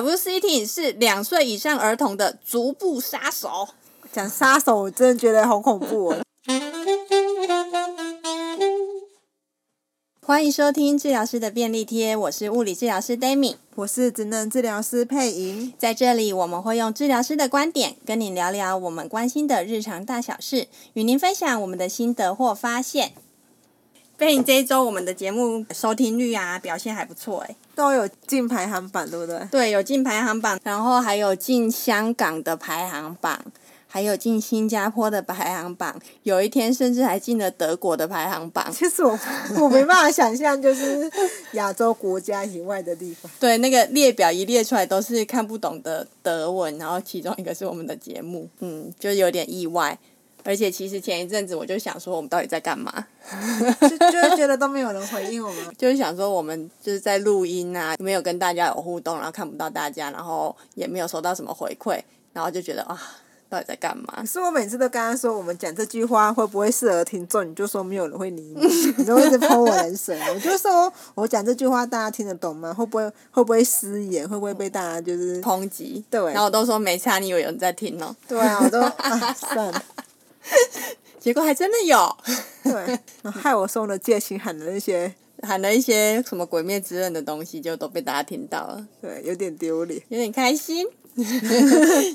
WCT 是两岁以上儿童的足部杀手。讲杀手，我真的觉得好恐怖哦。欢迎收听治疗师的便利贴，我是物理治疗师 Dami，我是职能治疗师佩莹。在这里，我们会用治疗师的观点跟你聊聊我们关心的日常大小事，与您分享我们的心得或发现。佩莹，这一周我们的节目收听率啊，表现还不错诶，都有进排行榜，对不对？对，有进排行榜，然后还有进香港的排行榜。还有进新加坡的排行榜，有一天甚至还进了德国的排行榜。其实我我没办法想象，就是 亚洲国家以外的地方。对，那个列表一列出来都是看不懂的德文，然后其中一个是我们的节目，嗯，就有点意外。而且其实前一阵子我就想说，我们到底在干嘛？就就是觉得都没有人回应我们，就是想说我们就是在录音啊，没有跟大家有互动，然后看不到大家，然后也没有收到什么回馈，然后就觉得啊。到底在干嘛？可是我每次都跟他说，我们讲这句话会不会适合听众？你就说没有人会理你，你就一直泼我冷水。我就说我讲这句话大家听得懂吗？会不会会不会失言？会不会被大家就是抨击？对。然后我都说没差，你以为有人在听哦？对啊，我都啊算了。结果还真的有。对。害我送了戒心喊的那些喊了一些什么鬼灭之刃的东西，就都被大家听到了。对，有点丢脸，有点开心。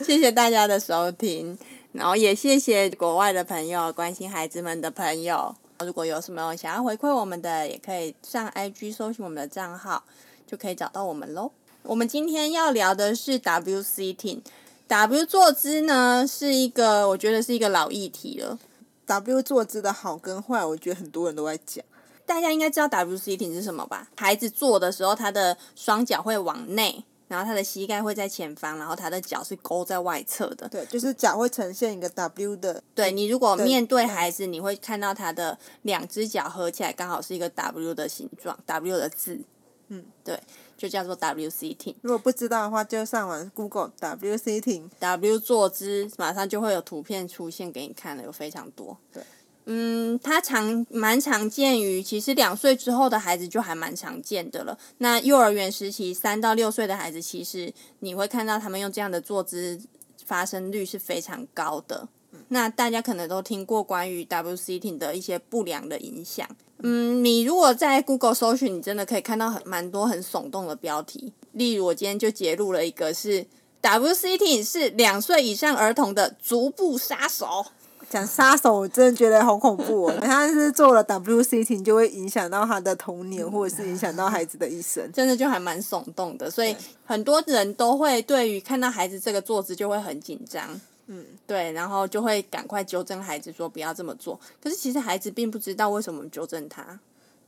谢谢大家的收听，然后也谢谢国外的朋友，关心孩子们的朋友。如果有什么想要回馈我们的，也可以上 IG 搜寻我们的账号，就可以找到我们喽。我们今天要聊的是 WCT。W 坐姿呢，是一个我觉得是一个老议题了。W 坐姿的好跟坏，我觉得很多人都在讲。大家应该知道 W sitting 是什么吧？孩子坐的时候，他的双脚会往内。然后他的膝盖会在前方，然后他的脚是勾在外侧的。对，就是脚会呈现一个 W 的。对，你如果面对孩子，你会看到他的两只脚合起来刚好是一个 W 的形状，W 的字。嗯，对，就叫做 WCT。如果不知道的话，就上网 Google WCT。W 坐姿，马上就会有图片出现给你看了，有非常多。对。嗯，它常蛮常见于，其实两岁之后的孩子就还蛮常见的了。那幼儿园时期三到六岁的孩子，其实你会看到他们用这样的坐姿，发生率是非常高的。那大家可能都听过关于 WCT 的一些不良的影响。嗯，你如果在 Google 搜寻，你真的可以看到很蛮多很耸动的标题。例如，我今天就截录了一个是 WCT 是两岁以上儿童的足部杀手。讲杀手，我真的觉得好恐怖哦！他是做了 WCT 就会影响到他的童年，或者是影响到孩子的一生，真的就还蛮耸动的。所以很多人都会对于看到孩子这个坐姿就会很紧张，嗯，对，然后就会赶快纠正孩子说不要这么做。可是其实孩子并不知道为什么纠正他，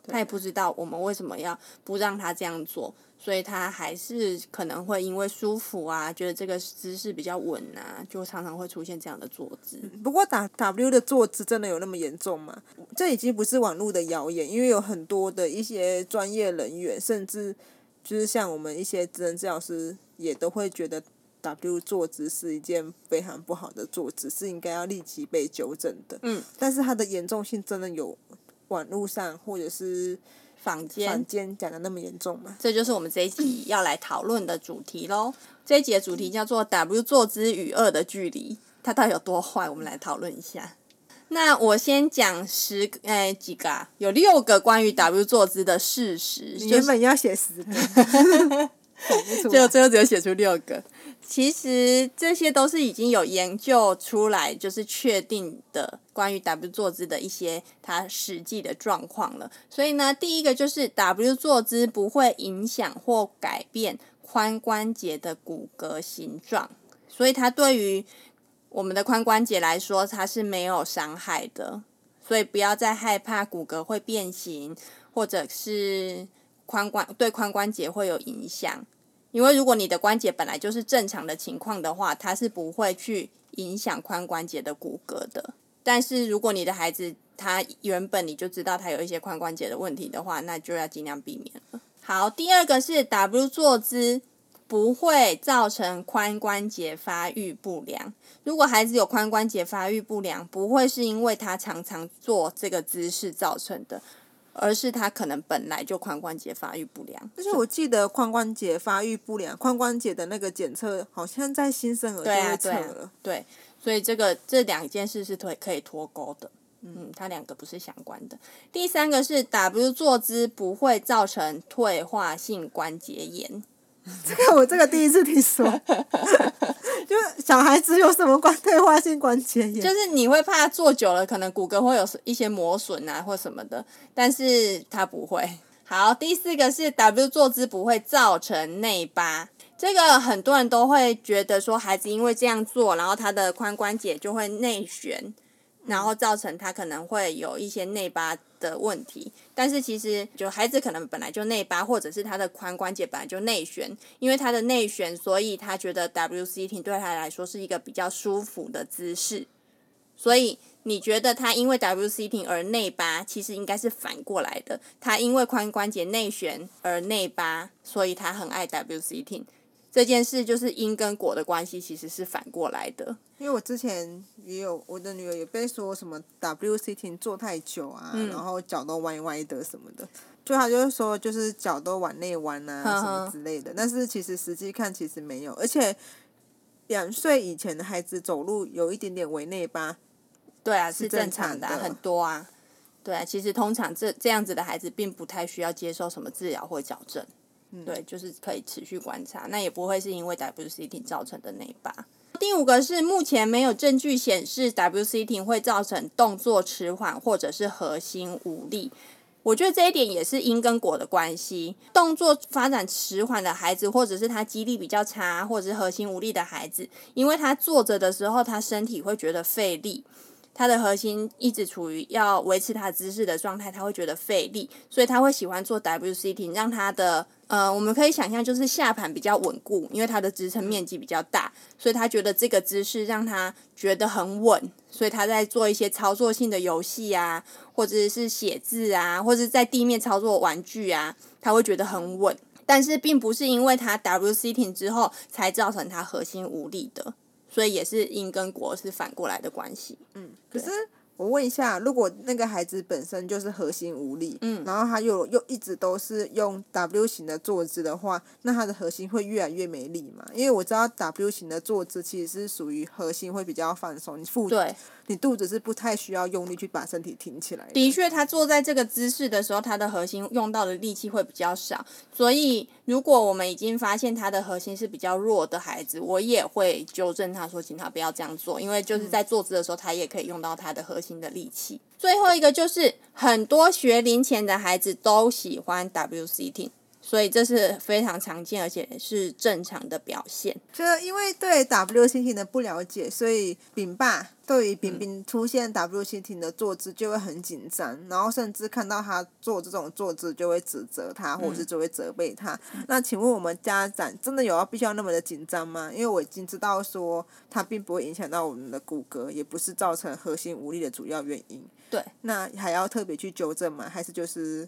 他也不知道我们为什么要不让他这样做。所以他还是可能会因为舒服啊，觉得这个姿势比较稳啊，就常常会出现这样的坐姿。不过打 W 的坐姿真的有那么严重吗？这已经不是网络的谣言，因为有很多的一些专业人员，甚至就是像我们一些职能治疗师，也都会觉得 W 坐姿是一件非常不好的坐姿，是应该要立即被纠正的。嗯。但是它的严重性真的有网络上或者是。坊间坊间讲的那么严重吗？这就是我们这一集要来讨论的主题喽。这一集的主题叫做 “W 坐姿与恶的距离”，它到底有多坏？我们来讨论一下。那我先讲十个，哎，几个啊？有六个关于 W 坐姿的事实。你原本要写十个，结果最后只有写出六个。其实这些都是已经有研究出来，就是确定的关于 W 坐姿的一些它实际的状况了。所以呢，第一个就是 W 坐姿不会影响或改变髋关节的骨骼形状，所以它对于我们的髋关节来说，它是没有伤害的。所以不要再害怕骨骼会变形，或者是髋关对髋关节会有影响。因为如果你的关节本来就是正常的情况的话，它是不会去影响髋关节的骨骼的。但是如果你的孩子他原本你就知道他有一些髋关节的问题的话，那就要尽量避免了。好，第二个是 W 坐姿不会造成髋关节发育不良。如果孩子有髋关节发育不良，不会是因为他常常做这个姿势造成的。而是他可能本来就髋关节发育不良。但是我记得髋关节发育不良，髋关节的那个检测好像在新生儿就会测了。对啊，对，所以这个这两件事是可可以脱钩的。嗯，它两个不是相关的。第三个是 W 坐姿不会造成退化性关节炎。这个我这个第一次听说，就小孩子有什么关退化性关节炎？就是你会怕坐久了可能骨骼会有一些磨损啊或什么的，但是它不会。好，第四个是 W 坐姿不会造成内八。这个很多人都会觉得说孩子因为这样做，然后他的髋关节就会内旋。然后造成他可能会有一些内八的问题，但是其实就孩子可能本来就内八，或者是他的髋关节本来就内旋，因为他的内旋，所以他觉得 W sitting 对他来说是一个比较舒服的姿势。所以你觉得他因为 W sitting 而内八，其实应该是反过来的，他因为髋关节内旋而内八，所以他很爱 W sitting。这件事就是因跟果的关系，其实是反过来的。因为我之前也有我的女儿也被说什么 W sitting 坐太久啊，嗯、然后脚都歪歪的什么的，就她就是说就是脚都往内弯啊什么之类的。但是其实实际看其实没有，而且两岁以前的孩子走路有一点点微内八，对啊，是正常的，啊，很多啊。对啊，其实通常这这样子的孩子并不太需要接受什么治疗或矫正。对，就是可以持续观察，那也不会是因为 WCT 造成的那一把。第五个是目前没有证据显示 WCT 会造成动作迟缓或者是核心无力。我觉得这一点也是因跟果的关系。动作发展迟缓的孩子，或者是他肌力比较差，或者是核心无力的孩子，因为他坐着的时候，他身体会觉得费力。他的核心一直处于要维持他姿势的状态，他会觉得费力，所以他会喜欢做 W sitting，让他的呃，我们可以想象就是下盘比较稳固，因为他的支撑面积比较大，所以他觉得这个姿势让他觉得很稳，所以他在做一些操作性的游戏啊，或者是写字啊，或者是在地面操作玩具啊，他会觉得很稳，但是并不是因为他 W sitting 之后才造成他核心无力的。所以也是因跟果是反过来的关系。嗯，可是我问一下，如果那个孩子本身就是核心无力，嗯，然后他又又一直都是用 W 型的坐姿的话，那他的核心会越来越没力嘛？因为我知道 W 型的坐姿其实是属于核心会比较放松，你腹对。你肚子是不太需要用力去把身体挺起来的。的确，他坐在这个姿势的时候，他的核心用到的力气会比较少。所以，如果我们已经发现他的核心是比较弱的孩子，我也会纠正他说，请他不要这样做，因为就是在坐姿的时候，他也可以用到他的核心的力气。最后一个就是，很多学龄前的孩子都喜欢 W sitting。所以这是非常常见，而且是正常的表现。就因为对 W sitting 的不了解，所以饼爸对于饼饼出现 W sitting 的坐姿就会很紧张，嗯、然后甚至看到他做这种坐姿就会指责他，或者是就会责备他。嗯、那请问我们家长真的有要必须要那么的紧张吗？因为我已经知道说它并不会影响到我们的骨骼，也不是造成核心无力的主要原因。对。那还要特别去纠正吗？还是就是？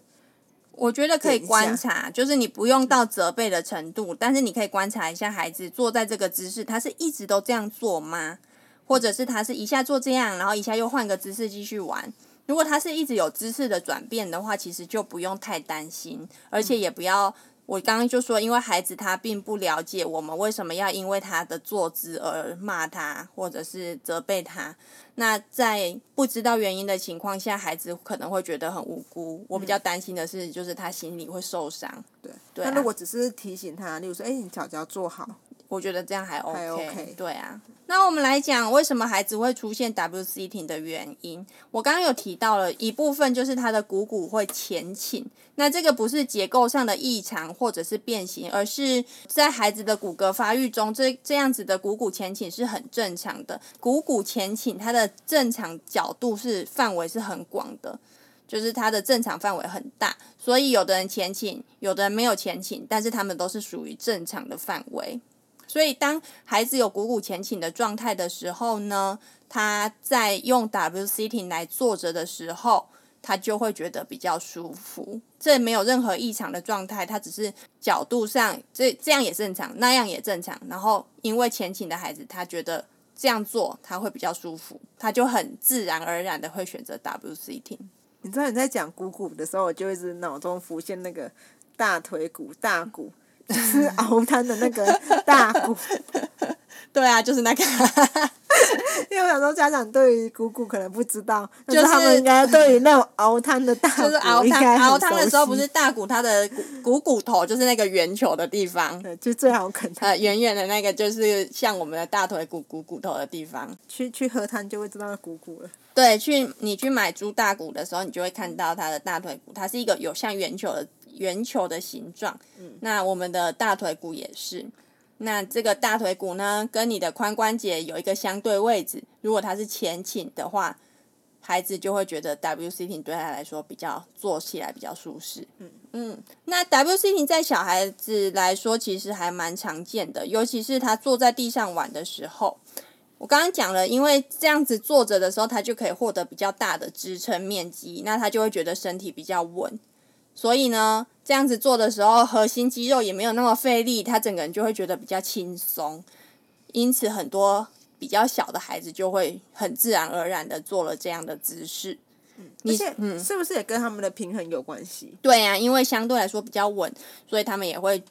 我觉得可以观察，就是你不用到责备的程度，但是你可以观察一下孩子坐在这个姿势，他是一直都这样做吗？或者是他是一下做这样，然后一下又换个姿势继续玩？如果他是一直有姿势的转变的话，其实就不用太担心，而且也不要。我刚刚就说，因为孩子他并不了解我们为什么要因为他的坐姿而骂他，或者是责备他。那在不知道原因的情况下，孩子可能会觉得很无辜。我比较担心的是，就是他心里会受伤。对，对啊。那如果只是提醒他，例如说，哎，你脚脚坐好。我觉得这样还 OK，还 OK 对啊。那我们来讲，为什么孩子会出现 W sitting 的原因？我刚刚有提到了一部分，就是他的股骨会前倾。那这个不是结构上的异常或者是变形，而是在孩子的骨骼发育中，这这样子的股骨前倾是很正常的。股骨前倾，它的正常角度是范围是很广的，就是它的正常范围很大。所以有的人前倾，有的人没有前倾，但是他们都是属于正常的范围。所以，当孩子有股骨前倾的状态的时候呢，他在用 W sitting 来坐着的时候，他就会觉得比较舒服。这没有任何异常的状态，他只是角度上这这样也正常，那样也正常。然后，因为前倾的孩子，他觉得这样做他会比较舒服，他就很自然而然的会选择 W sitting。你知道你在讲股骨的时候，我就一直脑中浮现那个大腿骨、大骨，就是熬汤的那个大骨。对啊，就是那个。因为我想说，家长对于股骨可能不知道，就是他们应该对于那种熬汤的大骨，就是熬汤熬汤的时候，不是大骨它的股股骨头，就是那个圆球的地方，对，就最好啃。呃，圆圆的那个就是像我们的大腿骨骨骨头的地方。去去喝汤就会知道股骨了。对，去你去买猪大骨的时候，你就会看到它的大腿骨，它是一个有像圆球的圆球的形状。嗯。那我们的大腿骨也是。那这个大腿骨呢，跟你的髋关节有一个相对位置。如果它是前倾的话，孩子就会觉得 W sitting 对他来说比较坐起来比较舒适。嗯嗯，那 W sitting 在小孩子来说其实还蛮常见的，尤其是他坐在地上玩的时候。我刚刚讲了，因为这样子坐着的时候，他就可以获得比较大的支撑面积，那他就会觉得身体比较稳。所以呢，这样子做的时候，核心肌肉也没有那么费力，他整个人就会觉得比较轻松。因此，很多比较小的孩子就会很自然而然的做了这样的姿势。嗯，而且，嗯，是不是也跟他们的平衡有关系？对呀，因为相对来说比较稳，所以他们也会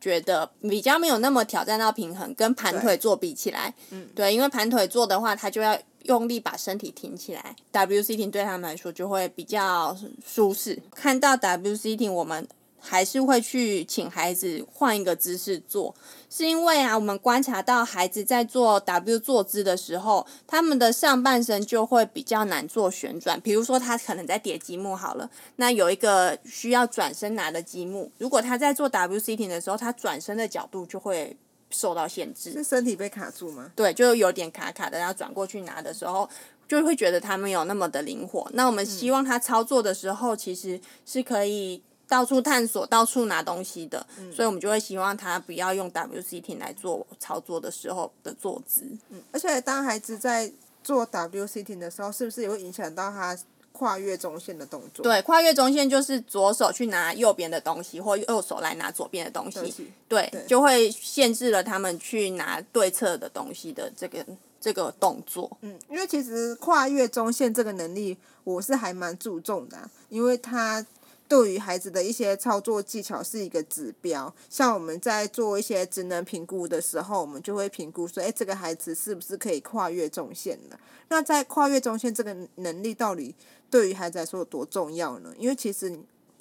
觉得比较没有那么挑战到平衡。跟盘腿坐比起来，嗯，对，因为盘腿坐的话，他就要。用力把身体挺起来，W sitting 对他们来说就会比较舒适。看到 W sitting，我们还是会去请孩子换一个姿势做，是因为啊，我们观察到孩子在做 W 坐姿的时候，他们的上半身就会比较难做旋转。比如说，他可能在叠积木好了，那有一个需要转身拿的积木，如果他在做 W sitting 的时候，他转身的角度就会。受到限制，是身体被卡住吗？对，就有点卡卡的，然后转过去拿的时候，就会觉得他没有那么的灵活。那我们希望他操作的时候，其实是可以到处探索、到处拿东西的，嗯、所以我们就会希望他不要用 W sitting 来做操作的时候的坐姿。嗯，而且当孩子在做 W sitting 的时候，是不是也会影响到他？跨越中线的动作，对，跨越中线就是左手去拿右边的东西，或右手来拿左边的东西，对，对，就会限制了他们去拿对侧的东西的这个这个动作。嗯，因为其实跨越中线这个能力，我是还蛮注重的啊，因为他。对于孩子的一些操作技巧是一个指标，像我们在做一些职能评估的时候，我们就会评估说，哎，这个孩子是不是可以跨越中线的？那在跨越中线这个能力到底对于孩子来说有多重要呢？因为其实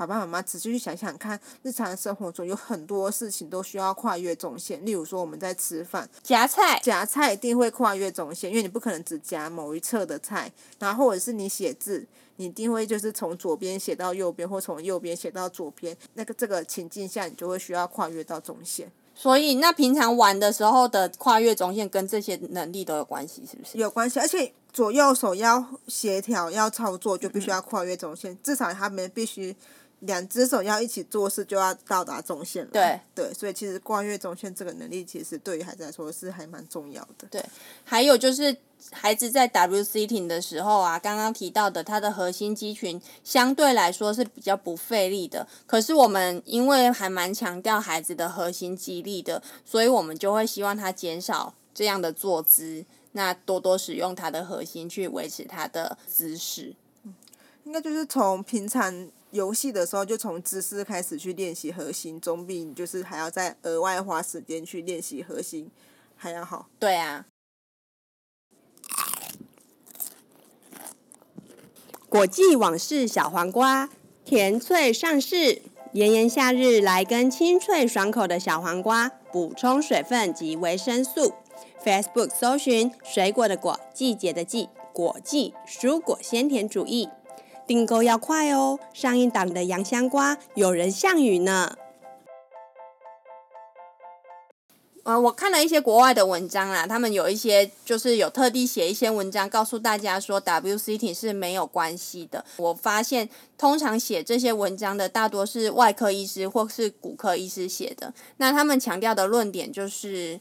爸爸妈妈仔细去想想看，日常生活中有很多事情都需要跨越中线，例如说我们在吃饭夹菜，夹菜一定会跨越中线，因为你不可能只夹某一侧的菜，然后或者是你写字。你一定会就是从左边写到右边，或从右边写到左边，那个这个情境下，你就会需要跨越到中线。所以，那平常玩的时候的跨越中线跟这些能力都有关系，是不是？有关系，而且左右手要协调，要操作，就必须要跨越中线，嗯、至少他们必须。两只手要一起做事，就要到达中线了。对对，所以其实跨越中线这个能力，其实对于孩子来说是还蛮重要的。对，还有就是孩子在 W sitting 的时候啊，刚刚提到的，他的核心肌群相对来说是比较不费力的。可是我们因为还蛮强调孩子的核心肌力的，所以我们就会希望他减少这样的坐姿，那多多使用他的核心去维持他的姿势。嗯，应该就是从平常。游戏的时候就从姿势开始去练习核心，总比你就是还要再额外花时间去练习核心还要好。对啊。果季网式小黄瓜，甜脆上市，炎炎夏日来根清脆爽口的小黄瓜，补充水分及维生素。Facebook 搜寻水果的果，季节的季，果季蔬果鲜甜主义。订购要快哦！上一档的洋香瓜有人项羽呢。呃，我看了一些国外的文章啦，他们有一些就是有特地写一些文章，告诉大家说 WCT 是没有关系的。我发现通常写这些文章的大多是外科医师或是骨科医师写的，那他们强调的论点就是。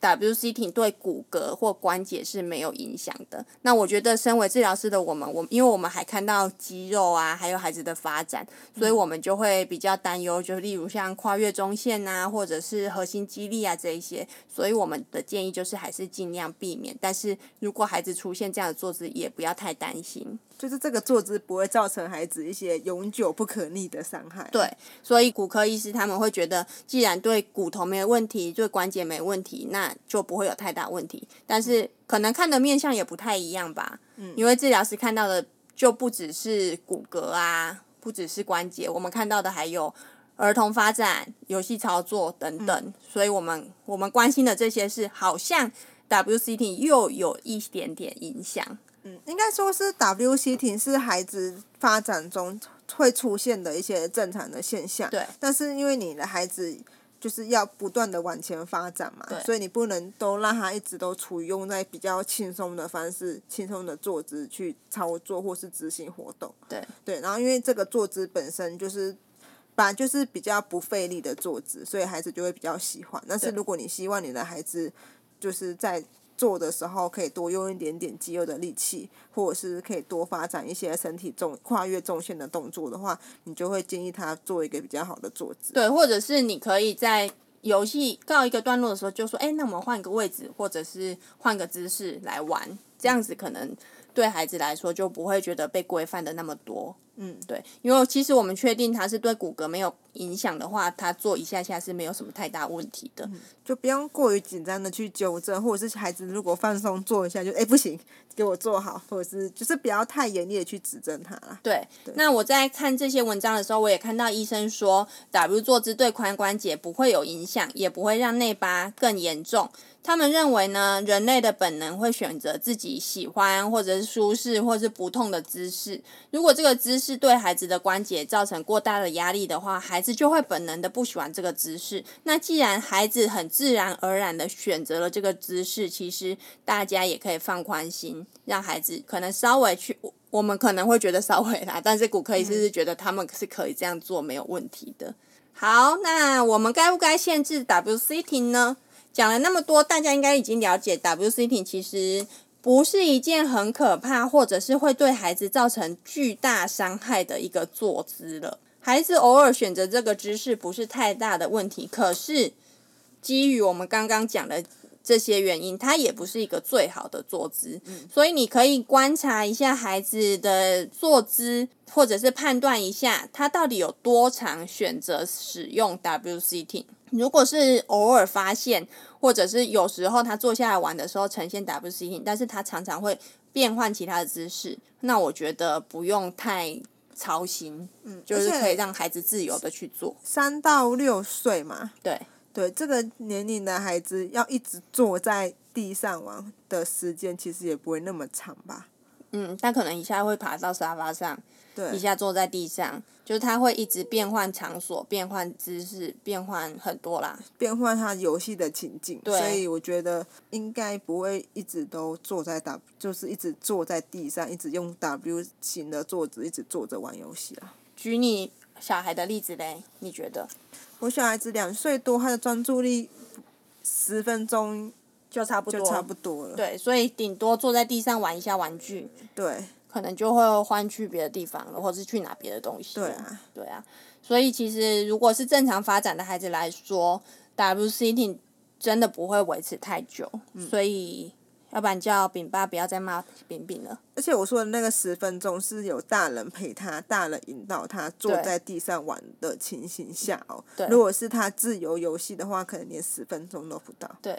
W sitting 对骨骼或关节是没有影响的。那我觉得，身为治疗师的我们，我因为我们还看到肌肉啊，还有孩子的发展，所以我们就会比较担忧，就例如像跨越中线啊，或者是核心肌力啊这一些。所以我们的建议就是还是尽量避免。但是如果孩子出现这样的坐姿，也不要太担心。就是这个坐姿不会造成孩子一些永久不可逆的伤害。对，所以骨科医师他们会觉得，既然对骨头没有问题，对关节没问题，那就不会有太大问题。但是可能看的面相也不太一样吧。嗯。因为治疗师看到的就不只是骨骼啊，不只是关节，我们看到的还有儿童发展、游戏操作等等。嗯。所以我们我们关心的这些是，好像 W sitting 又有一点点影响。嗯，应该说是 W sitting 是孩子发展中会出现的一些正常的现象。对。但是因为你的孩子就是要不断的往前发展嘛，所以你不能都让他一直都处于用在比较轻松的方式、轻松的坐姿去操作或是执行活动。对。对，然后因为这个坐姿本身就是，本来就是比较不费力的坐姿，所以孩子就会比较喜欢。但是如果你希望你的孩子就是在做的时候可以多用一点点肌肉的力气，或者是可以多发展一些身体重跨越重线的动作的话，你就会建议他做一个比较好的坐姿。对，或者是你可以在游戏告一个段落的时候就说：“哎，那我们换个位置，或者是换个姿势来玩，这样子可能对孩子来说就不会觉得被规范的那么多。”嗯，对，因为其实我们确定它是对骨骼没有影响的话，他做一下下是没有什么太大问题的，嗯、就不用过于紧张的去纠正，或者是孩子如果放松做一下就哎不行，给我做好，或者是就是不要太严厉的去指正他啦。对，对，那我在看这些文章的时候，我也看到医生说，W 坐姿对髋关节不会有影响，也不会让内八更严重。他们认为呢，人类的本能会选择自己喜欢或者是舒适或者是不痛的姿势。如果这个姿势对孩子的关节造成过大的压力的话，孩子就会本能的不喜欢这个姿势。那既然孩子很自然而然的选择了这个姿势，其实大家也可以放宽心，让孩子可能稍微去，我们可能会觉得稍微啦，但是骨科医师是觉得他们是可以这样做没有问题的。好，那我们该不该限制 W sitting 呢？讲了那么多，大家应该已经了解 W sitting 其实不是一件很可怕，或者是会对孩子造成巨大伤害的一个坐姿了。孩子偶尔选择这个姿势不是太大的问题，可是基于我们刚刚讲的这些原因，它也不是一个最好的坐姿。嗯。所以你可以观察一下孩子的坐姿，或者是判断一下他到底有多常选择使用 W sitting。如果是偶尔发现，或者是有时候他坐下来玩的时候呈现 W sitting，但是他常常会变换其他的姿势，那我觉得不用太操心，嗯，就是可以让孩子自由的去做。三到六岁嘛，对对，这个年龄的孩子要一直坐在地上玩的时间其实也不会那么长吧？嗯，他可能一下会爬到沙发上。对，一下坐在地上，就是他会一直变换场所、变换姿势、变换很多啦，变换他游戏的情境。对，所以我觉得应该不会一直都坐在 W，就是一直坐在地上，一直用 W 型的坐姿，一直坐着玩游戏啊。举你小孩的例子嘞，你觉得？我小孩子两岁多，他的专注力十分钟就差不多，就差不多了。对，所以顶多坐在地上玩一下玩具。对。可能就会换去别的地方了，或者是去拿别的东西。对啊，对啊，所以其实如果是正常发展的孩子来说，W sitting 真的不会维持太久。嗯、所以，要不然叫饼爸不要再骂饼饼了。而且我说的那个十分钟是有大人陪他，大人引导他坐在地上玩的情形下哦。对。如果是他自由游戏的话，可能连十分钟都不到。对。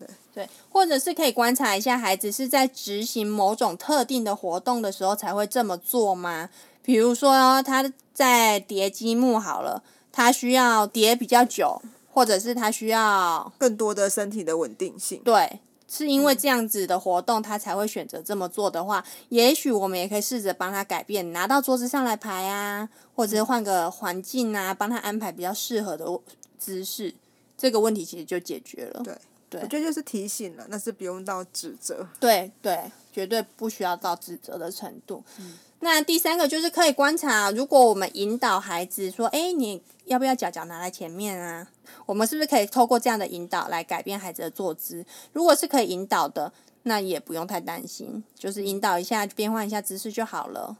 对对，或者是可以观察一下孩子是在执行某种特定的活动的时候才会这么做吗？比如说他在叠积木好了，他需要叠比较久，或者是他需要更多的身体的稳定性。对，是因为这样子的活动他才会选择这么做的话，也许我们也可以试着帮他改变，拿到桌子上来排啊，或者换个环境啊，帮他安排比较适合的姿势，这个问题其实就解决了。对。对，我觉得就是提醒了，那是不用到指责。对对，绝对不需要到指责的程度。嗯。那第三个就是可以观察，如果我们引导孩子说：“哎，你要不要脚脚拿来前面啊？”我们是不是可以透过这样的引导来改变孩子的坐姿？如果是可以引导的，那也不用太担心，就是引导一下，变换一下姿势就好了。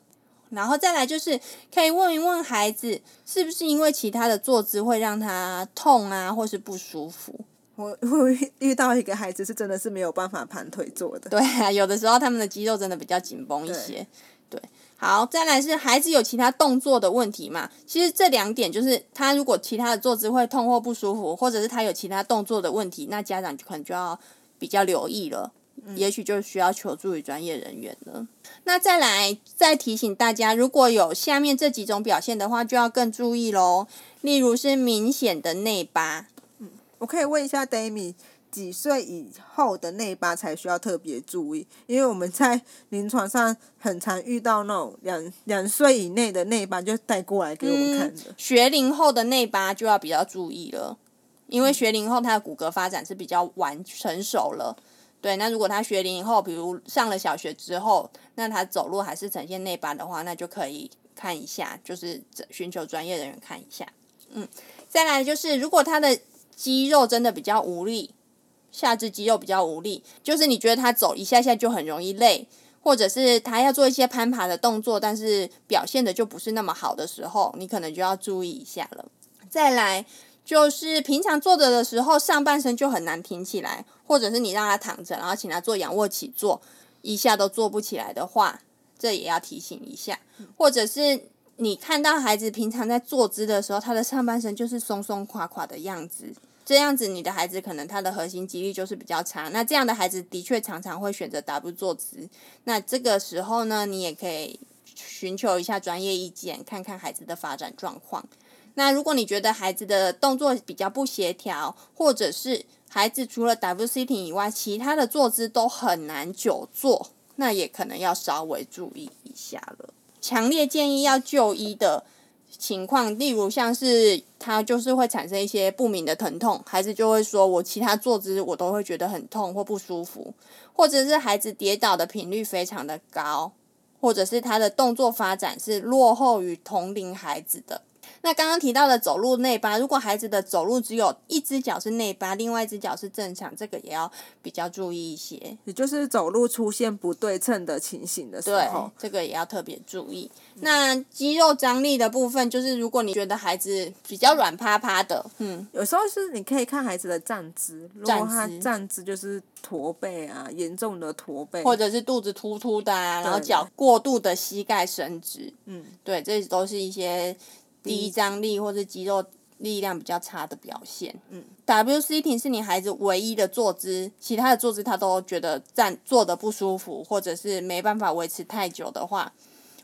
然后再来就是可以问一问孩子，是不是因为其他的坐姿会让他痛啊，或是不舒服？我我遇到一个孩子是真的是没有办法盘腿坐的。对啊，有的时候他们的肌肉真的比较紧绷一些。好，再来是孩子有其他动作的问题嘛？其实这两点就是他如果其他的坐姿会痛或不舒服，或者是他有其他动作的问题，那家长就可能就要比较留意了，嗯、也许就需要求助于专业人员了。那再来再提醒大家，如果有下面这几种表现的话，就要更注意喽。例如是明显的内八，嗯，我可以问一下 Dami。几岁以后的内八才需要特别注意？因为我们在临床上很常遇到那种两两岁以内的内八就带过来给我们看的。学龄后的内八就要比较注意了，因为学龄后他的骨骼发展是比较完成熟了。对，那如果他学龄以后，比如上了小学之后，那他走路还是呈现内八的话，那就可以看一下，就是寻求专业人员看一下。嗯，再来就是如果他的肌肉真的比较无力。下肢肌肉比较无力，就是你觉得他走一下下就很容易累，或者是他要做一些攀爬的动作，但是表现的就不是那么好的时候，你可能就要注意一下了。再来就是平常坐着的时候，上半身就很难挺起来，或者是你让他躺着，然后请他做仰卧起坐，一下都做不起来的话，这也要提醒一下。或者是你看到孩子平常在坐姿的时候，他的上半身就是松松垮垮的样子。这样子，你的孩子可能他的核心肌力就是比较差。那这样的孩子的确常常会选择 W 坐姿。那这个时候呢，你也可以寻求一下专业意见，看看孩子的发展状况。那如果你觉得孩子的动作比较不协调，或者是孩子除了 W sitting 以外，其他的坐姿都很难久坐，那也可能要稍微注意一下了。强烈建议要就医的。情况，例如像是他就是会产生一些不明的疼痛，孩子就会说，我其他坐姿我都会觉得很痛或不舒服，或者是孩子跌倒的频率非常的高，或者是他的动作发展是落后于同龄孩子的。那刚刚提到的走路内八，如果孩子的走路只有一只脚是内八，另外一只脚是正常，这个也要比较注意一些。也就是走路出现不对称的情形的时候，对，这个也要特别注意。嗯。那肌肉张力的部分，就是如果你觉得孩子比较软趴趴的，嗯，有时候是你可以看孩子的站姿，如果他站姿就是驼背啊，严重的驼背，或者是肚子突突的啊，然后脚过度的膝盖伸直，嗯，对，这都是一些。低张力或者肌肉力量比较差的表现。嗯，W sitting 是你孩子唯一的坐姿，其他的坐姿他都觉得站坐的不舒服，或者是没办法维持太久的话。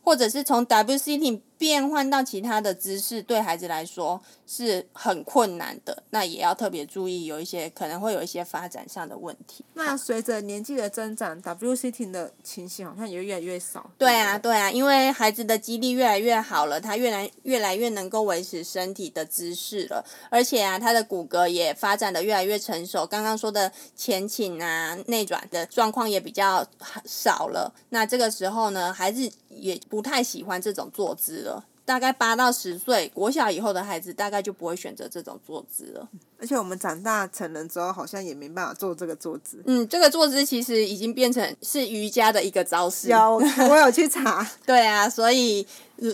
或者是从 W sitting 变换到其他的姿势，对孩子来说是很困难的，那也要特别注意，有一些可能会有一些发展上的问题。那随着年纪的增长，W sitting 的情形好像也越来越少。对啊，对啊，因为孩子的肌力越来越好了，他越来越来越能够维持身体的姿势了，而且啊，他的骨骼也发展的越来越成熟。刚刚说的前倾啊、内转的状况也比较少了。那这个时候呢，孩子也不太喜欢这种坐姿了。大概八到十岁，国小以后的孩子大概就不会选择这种坐姿了。而且我们长大成人之后，好像也没办法做这个坐姿。嗯，这个坐姿其实已经变成是瑜伽的一个招式。有，我有去查。对啊，所以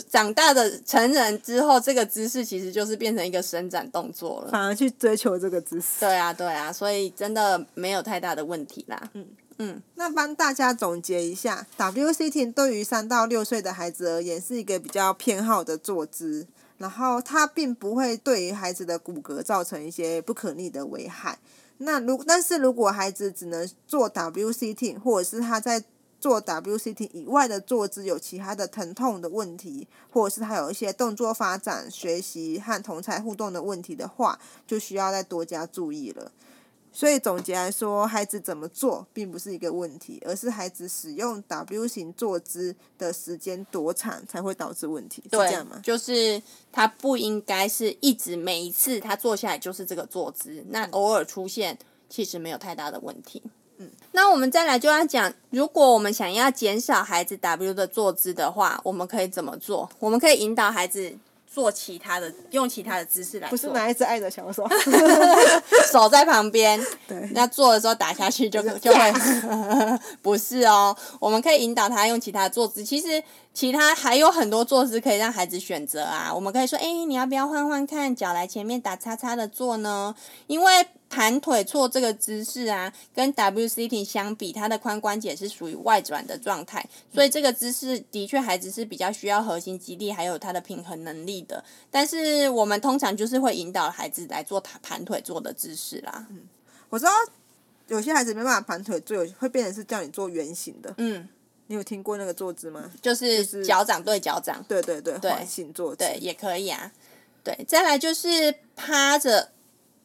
长大的成人之后，这个姿势其实就是变成一个伸展动作了。反而去追求这个姿势。对啊，对啊，所以真的没有太大的问题啦。嗯。嗯，那帮大家总结一下，W sitting 对于三到六岁的孩子而言是一个比较偏好的坐姿，然后它并不会对于孩子的骨骼造成一些不可逆的危害。那如但是如果孩子只能做 W sitting，或者是他在做 W sitting 以外的坐姿有其他的疼痛的问题，或者是他有一些动作发展、学习和同侪互动的问题的话，就需要再多加注意了。所以总结来说，孩子怎么做并不是一个问题，而是孩子使用 W 型坐姿的时间多长才会导致问题，是这样吗？就是他不应该是一直每一次他坐下来就是这个坐姿，那偶尔出现其实没有太大的问题。嗯，那我们再来就要讲，如果我们想要减少孩子 W 的坐姿的话，我们可以怎么做？我们可以引导孩子。做其他的，用其他的姿势来做。不是拿一只爱的小手，手在旁边。对。那做的时候打下去就就会，不是哦。我们可以引导他用其他的坐姿。其实其他还有很多坐姿可以让孩子选择啊。我们可以说，哎，你要不要换换看，脚来前面打叉叉的坐呢？因为。盘腿坐这个姿势啊，跟 W sitting 相比，它的髋关节是属于外转的状态，所以这个姿势的确孩子是比较需要核心肌力，还有他的平衡能力的。但是我们通常就是会引导孩子来做盘腿坐的姿势啦。嗯，我知道有些孩子没办法盘腿坐，会变成是叫你做圆形的。嗯，你有听过那个坐姿吗？就是脚掌对脚掌。对对对，环形坐姿。对，也可以啊。对，再来就是趴着。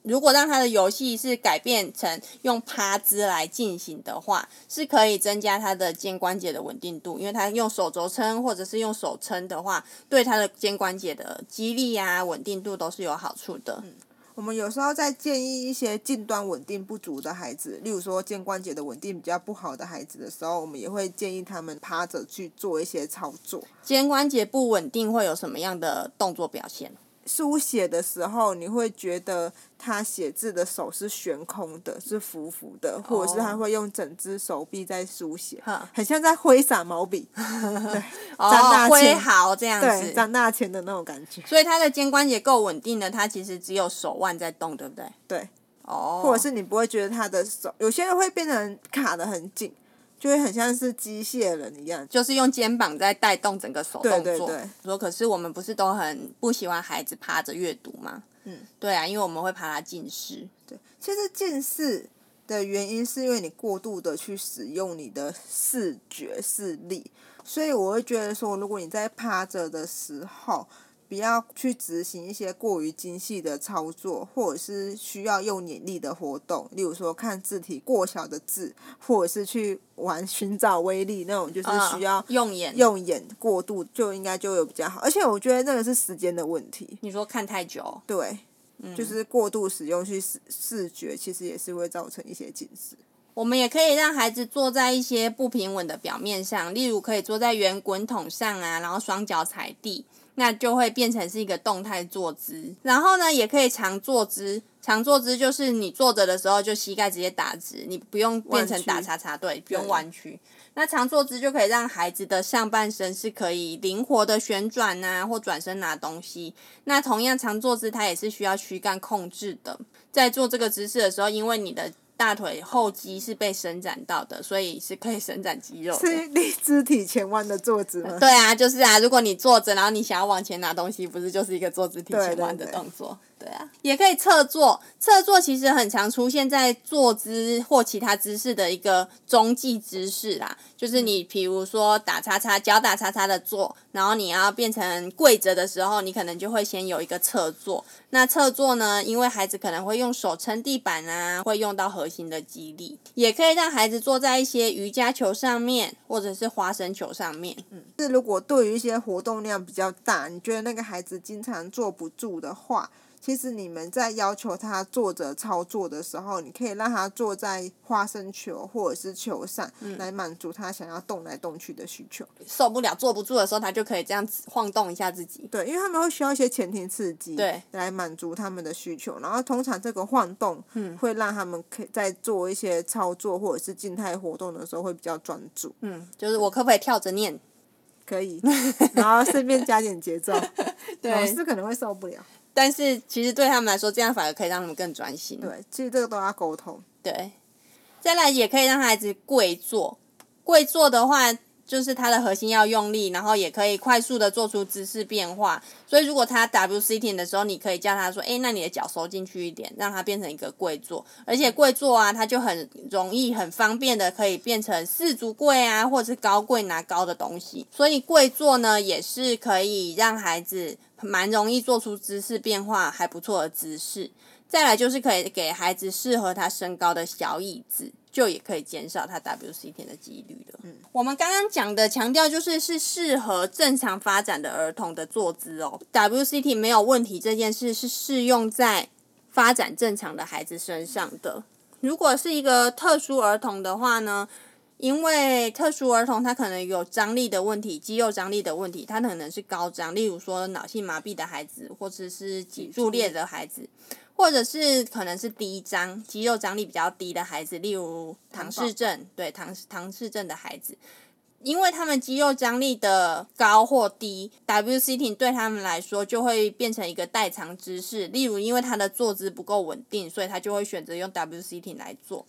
如果让他的游戏是改变成用趴姿来进行的话，是可以增加他的肩关节的稳定度，因为他用手肘撑或者是用手撑的话，对他的肩关节的肌力啊、稳定度都是有好处的。嗯，我们有时候在建议一些近端稳定不足的孩子，例如说肩关节的稳定比较不好的孩子的时候，我们也会建议他们趴着去做一些操作。肩关节不稳定会有什么样的动作表现？书写的时候，你会觉得他写字的手是悬空的，是浮浮的，或者是他会用整只手臂在书写，很像在挥洒毛笔，对，哦，挥毫这样子，对，张大千的那种感觉。所以他的肩关节够稳定的，他其实只有手腕在动，对不对？对，哦，或者是你不会觉得他的手，有些人会变成卡得很紧。就会很像是机械人一样，就是用肩膀在带动整个手动作。对对对。说，可是我们不是都很不喜欢孩子趴着阅读吗？嗯，对啊，因为我们会怕他近视。对，其实近视的原因是因为你过度的去使用你的视觉视力，所以我会觉得说，如果你在趴着的时候。不要去执行一些过于精细的操作，或者是需要用眼力的活动，例如说看字体过小的字，或者是去玩寻找威力那种，就是需要用眼用眼过度，就应该就有比较好。而且我觉得那个是时间的问题。你说看太久？对，嗯，就是过度使用去视视觉，其实也是会造成一些近视。我们也可以让孩子坐在一些不平稳的表面上，例如可以坐在圆滚筒上啊，然后双脚踩地。那就会变成是一个动态坐姿，然后呢，也可以长坐姿。长坐姿就是你坐着的时候，就膝盖直接打直，你不用变成打叉叉，对，不用弯曲。那长坐姿就可以让孩子的上半身是可以灵活的旋转啊，或转身拿东西。那同样长坐姿，它也是需要躯干控制的。在做这个姿势的时候，因为你的大腿后肌是被伸展到的，所以是可以伸展肌肉的。是你肢体前弯的坐姿吗？对啊，就是啊。如果你坐着，然后你想要往前拿东西，不是就是一个坐姿体前弯的动作？对啊，也可以侧坐。侧坐其实很常出现在坐姿或其他姿势的一个中继姿势啦。就是你，比如说打叉叉，脚打叉叉的坐，然后你要变成跪着的时候，你可能就会先有一个侧坐。那侧坐呢，因为孩子可能会用手撑地板啊，会用到核心的肌力，也可以让孩子坐在一些瑜伽球上面，或者是花生球上面。嗯，是如果对于一些活动量比较大，你觉得那个孩子经常坐不住的话。其实你们在要求他坐着操作的时候，你可以让他坐在花生球或者是球上，来满足他想要动来动去的需求。受不了坐不住的时候，他就可以这样子晃动一下自己。对，因为他们会需要一些前庭刺激，对，来满足他们的需求。然后通常这个晃动，嗯，会让他们可以在做一些操作或者是静态活动的时候会比较专注。嗯，就是我可不可以跳着念？可以，然后顺便加点节奏。对，老师可能会受不了。但是其实对他们来说，这样反而可以让他们更专心。对，其实这个都要沟通。对，再来也可以让孩子跪坐。跪坐的话，就是他的核心要用力，然后也可以快速的做出姿势变化。所以如果他 W sitting 的时候，你可以叫他说：“诶，那你的脚收进去一点，让它变成一个跪坐。”而且跪坐啊，它就很容易、很方便的可以变成四足跪啊，或者是高跪拿高的东西。所以跪坐呢，也是可以让孩子蛮容易做出姿势变化，还不错的姿势。再来就是可以给孩子适合他身高的小椅子。就也可以减少他 W sitting 的几率了。嗯，我们刚刚讲的强调就是是适合正常发展的儿童的坐姿哦。W sitting 没有问题这件事是适用在发展正常的孩子身上的。如果是一个特殊儿童的话呢，因为特殊儿童他可能有张力的问题，肌肉张力的问题，他可能是高张，例如说脑性麻痹的孩子，或者是脊柱裂的孩子，或者是可能是低张，肌肉张力比较低的孩子，例如唐氏症，对唐唐氏症的孩子。因为他们肌肉张力的高或低，W-sitting 对他们来说就会变成一个代偿姿势。例如，因为他的坐姿不够稳定，所以他就会选择用 W-sitting 来做。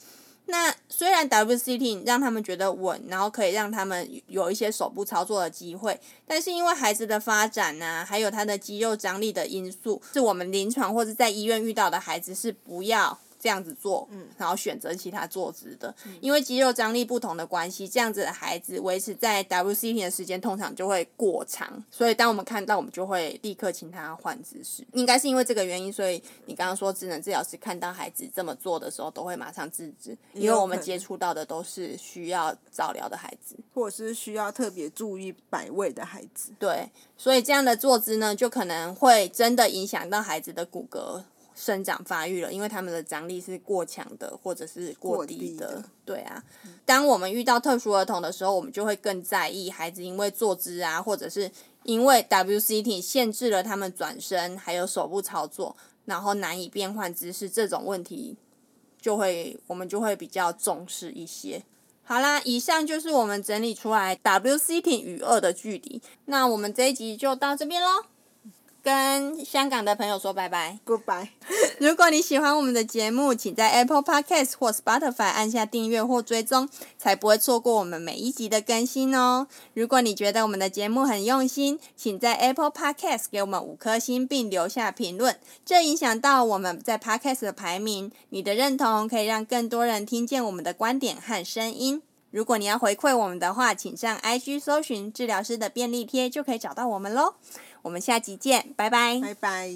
那虽然 WCT 让他们觉得稳，然后可以让他们有一些手部操作的机会，但是因为孩子的发展呢、还有他的肌肉张力的因素，是我们临床或者在医院遇到的孩子是不要。这样子做，然后选择其他坐姿的，因为肌肉张力不同的关系，这样子的孩子维持在 W-sitting 的时间通常就会过长，所以当我们看到，我们就会立刻请他换姿势。应该是因为这个原因，所以你刚刚说职能治疗师看到孩子这么做的时候，都会马上制止，因为我们接触到的都是需要早疗的孩子，或者是需要特别注意摆位的孩子。对，所以这样的坐姿呢，就可能会真的影响到孩子的骨骼。生长发育了，因为他们的张力是过强的，或者是过低的。低的对啊，当我们遇到特殊儿童的时候，我们就会更在意孩子因为坐姿啊，或者是因为 W-sitting 限制了他们转身，还有手部操作，然后难以变换姿势这种问题，就会我们就会比较重视一些。好啦，以上就是我们整理出来 W-sitting 与二的距离。那我们这一集就到这边喽。跟香港的朋友说拜拜，Goodbye。如果你喜欢我们的节目，请在 Apple Podcast 或 Spotify 按下订阅或追踪，才不会错过我们每一集的更新哦。如果你觉得我们的节目很用心，请在 Apple Podcast 给我们五颗星并留下评论，这影响到我们在 Podcast 的排名。你的认同可以让更多人听见我们的观点和声音。如果你要回馈我们的话，请上 IG 搜寻治疗师的便利贴，就可以找到我们喽。我们下集见，拜拜。拜拜。